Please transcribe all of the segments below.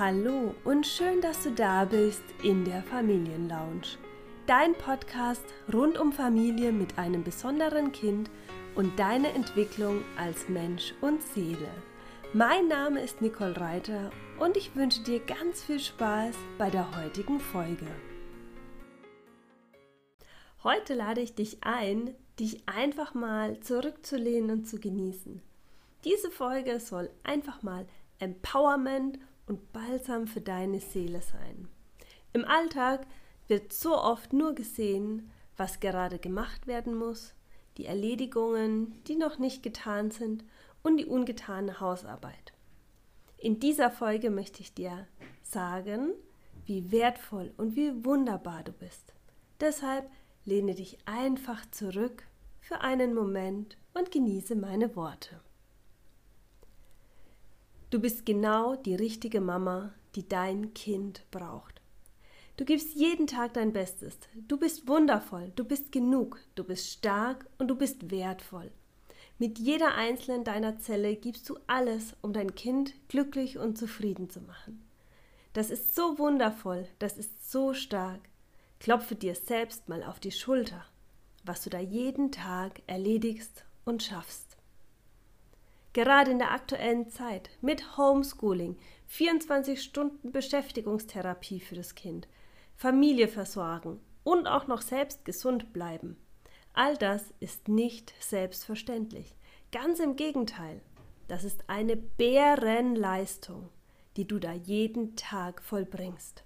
Hallo und schön, dass du da bist in der Familienlounge. Dein Podcast rund um Familie mit einem besonderen Kind und deine Entwicklung als Mensch und Seele. Mein Name ist Nicole Reiter und ich wünsche dir ganz viel Spaß bei der heutigen Folge. Heute lade ich dich ein, dich einfach mal zurückzulehnen und zu genießen. Diese Folge soll einfach mal Empowerment und Balsam für deine Seele sein. Im Alltag wird so oft nur gesehen, was gerade gemacht werden muss, die Erledigungen, die noch nicht getan sind und die ungetane Hausarbeit. In dieser Folge möchte ich dir sagen, wie wertvoll und wie wunderbar du bist. Deshalb lehne dich einfach zurück für einen Moment und genieße meine Worte. Du bist genau die richtige Mama, die dein Kind braucht. Du gibst jeden Tag dein Bestes. Du bist wundervoll, du bist genug, du bist stark und du bist wertvoll. Mit jeder einzelnen deiner Zelle gibst du alles, um dein Kind glücklich und zufrieden zu machen. Das ist so wundervoll, das ist so stark. Klopfe dir selbst mal auf die Schulter, was du da jeden Tag erledigst und schaffst. Gerade in der aktuellen Zeit mit Homeschooling, 24 Stunden Beschäftigungstherapie für das Kind, Familie versorgen und auch noch selbst gesund bleiben. All das ist nicht selbstverständlich. Ganz im Gegenteil, das ist eine Bärenleistung, die du da jeden Tag vollbringst.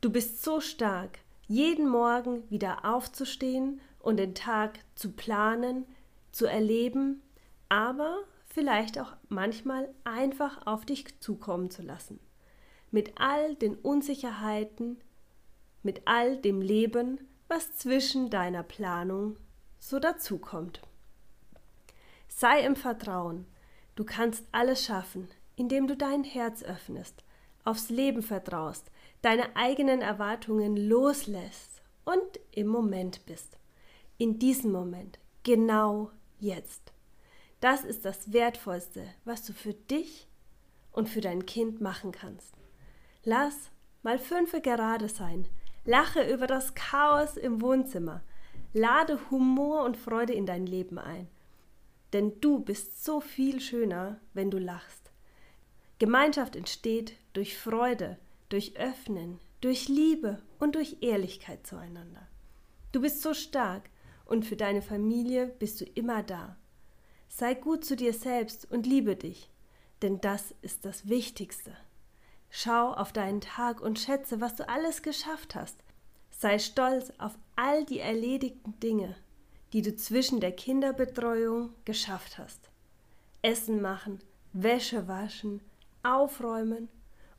Du bist so stark, jeden Morgen wieder aufzustehen und den Tag zu planen, zu erleben, aber vielleicht auch manchmal einfach auf dich zukommen zu lassen. Mit all den Unsicherheiten, mit all dem Leben, was zwischen deiner Planung so dazukommt. Sei im Vertrauen, du kannst alles schaffen, indem du dein Herz öffnest, aufs Leben vertraust, deine eigenen Erwartungen loslässt und im Moment bist. In diesem Moment, genau jetzt. Das ist das Wertvollste, was du für dich und für dein Kind machen kannst. Lass mal fünfe gerade sein. Lache über das Chaos im Wohnzimmer. Lade Humor und Freude in dein Leben ein. Denn du bist so viel schöner, wenn du lachst. Gemeinschaft entsteht durch Freude, durch Öffnen, durch Liebe und durch Ehrlichkeit zueinander. Du bist so stark und für deine Familie bist du immer da. Sei gut zu dir selbst und liebe dich, denn das ist das Wichtigste. Schau auf deinen Tag und schätze, was du alles geschafft hast. Sei stolz auf all die erledigten Dinge, die du zwischen der Kinderbetreuung geschafft hast. Essen machen, Wäsche waschen, aufräumen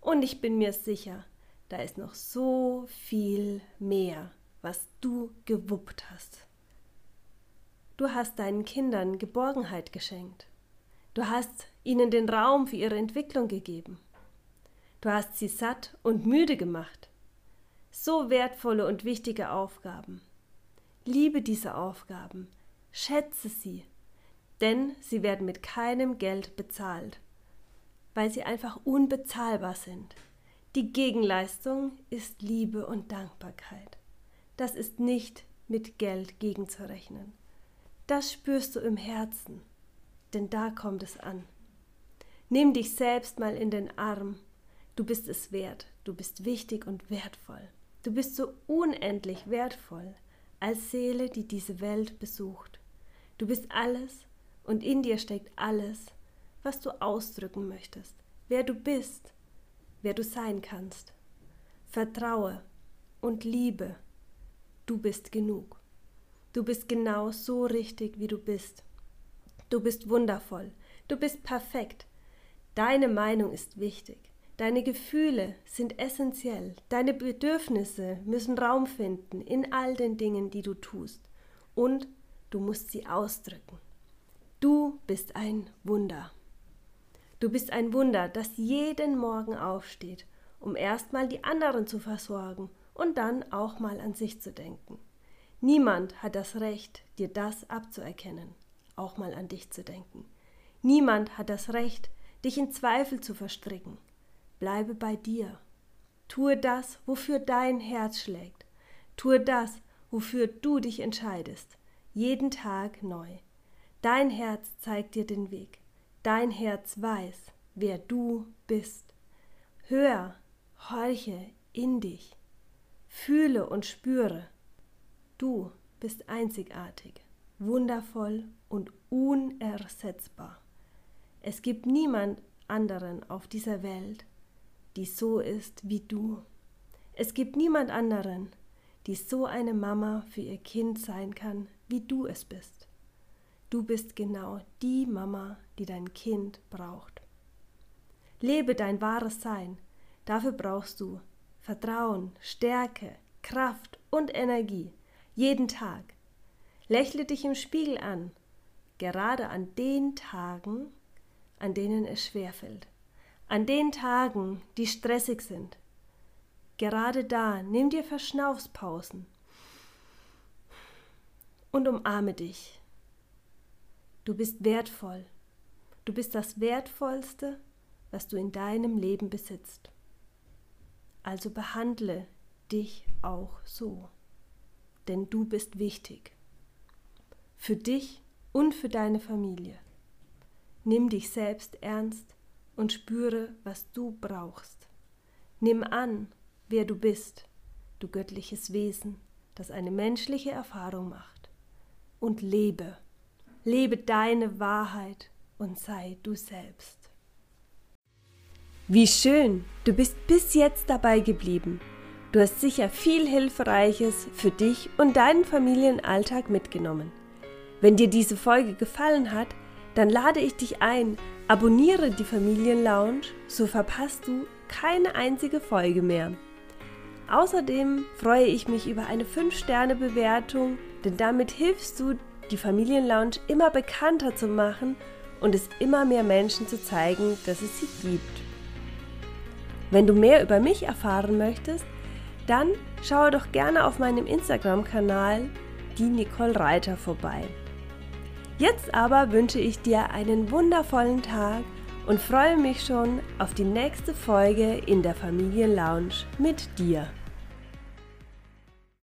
und ich bin mir sicher, da ist noch so viel mehr, was du gewuppt hast. Du hast deinen Kindern Geborgenheit geschenkt. Du hast ihnen den Raum für ihre Entwicklung gegeben. Du hast sie satt und müde gemacht. So wertvolle und wichtige Aufgaben. Liebe diese Aufgaben, schätze sie, denn sie werden mit keinem Geld bezahlt, weil sie einfach unbezahlbar sind. Die Gegenleistung ist Liebe und Dankbarkeit. Das ist nicht mit Geld gegenzurechnen. Das spürst du im Herzen, denn da kommt es an. Nimm dich selbst mal in den Arm. Du bist es wert, du bist wichtig und wertvoll. Du bist so unendlich wertvoll als Seele, die diese Welt besucht. Du bist alles und in dir steckt alles, was du ausdrücken möchtest, wer du bist, wer du sein kannst. Vertraue und liebe, du bist genug. Du bist genau so richtig, wie du bist. Du bist wundervoll. Du bist perfekt. Deine Meinung ist wichtig. Deine Gefühle sind essentiell. Deine Bedürfnisse müssen Raum finden in all den Dingen, die du tust. Und du musst sie ausdrücken. Du bist ein Wunder. Du bist ein Wunder, das jeden Morgen aufsteht, um erstmal die anderen zu versorgen und dann auch mal an sich zu denken. Niemand hat das Recht, dir das abzuerkennen, auch mal an dich zu denken. Niemand hat das Recht, dich in Zweifel zu verstricken. bleibe bei dir. Tue das, wofür dein Herz schlägt. Tue das, wofür du dich entscheidest. Jeden Tag neu. Dein Herz zeigt dir den Weg. Dein Herz weiß, wer du bist. Hör, horche in dich. Fühle und spüre. Du bist einzigartig, wundervoll und unersetzbar. Es gibt niemand anderen auf dieser Welt, die so ist wie du. Es gibt niemand anderen, die so eine Mama für ihr Kind sein kann, wie du es bist. Du bist genau die Mama, die dein Kind braucht. Lebe dein wahres Sein. Dafür brauchst du Vertrauen, Stärke, Kraft und Energie. Jeden Tag. Lächle dich im Spiegel an, gerade an den Tagen, an denen es schwerfällt. An den Tagen, die stressig sind. Gerade da nimm dir Verschnaufspausen und umarme dich. Du bist wertvoll. Du bist das Wertvollste, was du in deinem Leben besitzt. Also behandle dich auch so, denn du bist wichtig. Für dich und für deine Familie. Nimm dich selbst ernst und spüre, was du brauchst. Nimm an, wer du bist, du göttliches Wesen, das eine menschliche Erfahrung macht. Und lebe, lebe deine Wahrheit und sei du selbst. Wie schön, du bist bis jetzt dabei geblieben. Du hast sicher viel Hilfreiches für dich und deinen Familienalltag mitgenommen. Wenn dir diese Folge gefallen hat, dann lade ich dich ein, abonniere die Familienlounge, so verpasst du keine einzige Folge mehr. Außerdem freue ich mich über eine 5-Sterne-Bewertung, denn damit hilfst du, die Familienlounge immer bekannter zu machen und es immer mehr Menschen zu zeigen, dass es sie gibt. Wenn du mehr über mich erfahren möchtest, dann schaue doch gerne auf meinem Instagram-Kanal die Nicole Reiter vorbei. Jetzt aber wünsche ich dir einen wundervollen Tag und freue mich schon auf die nächste Folge in der Familienlounge mit dir.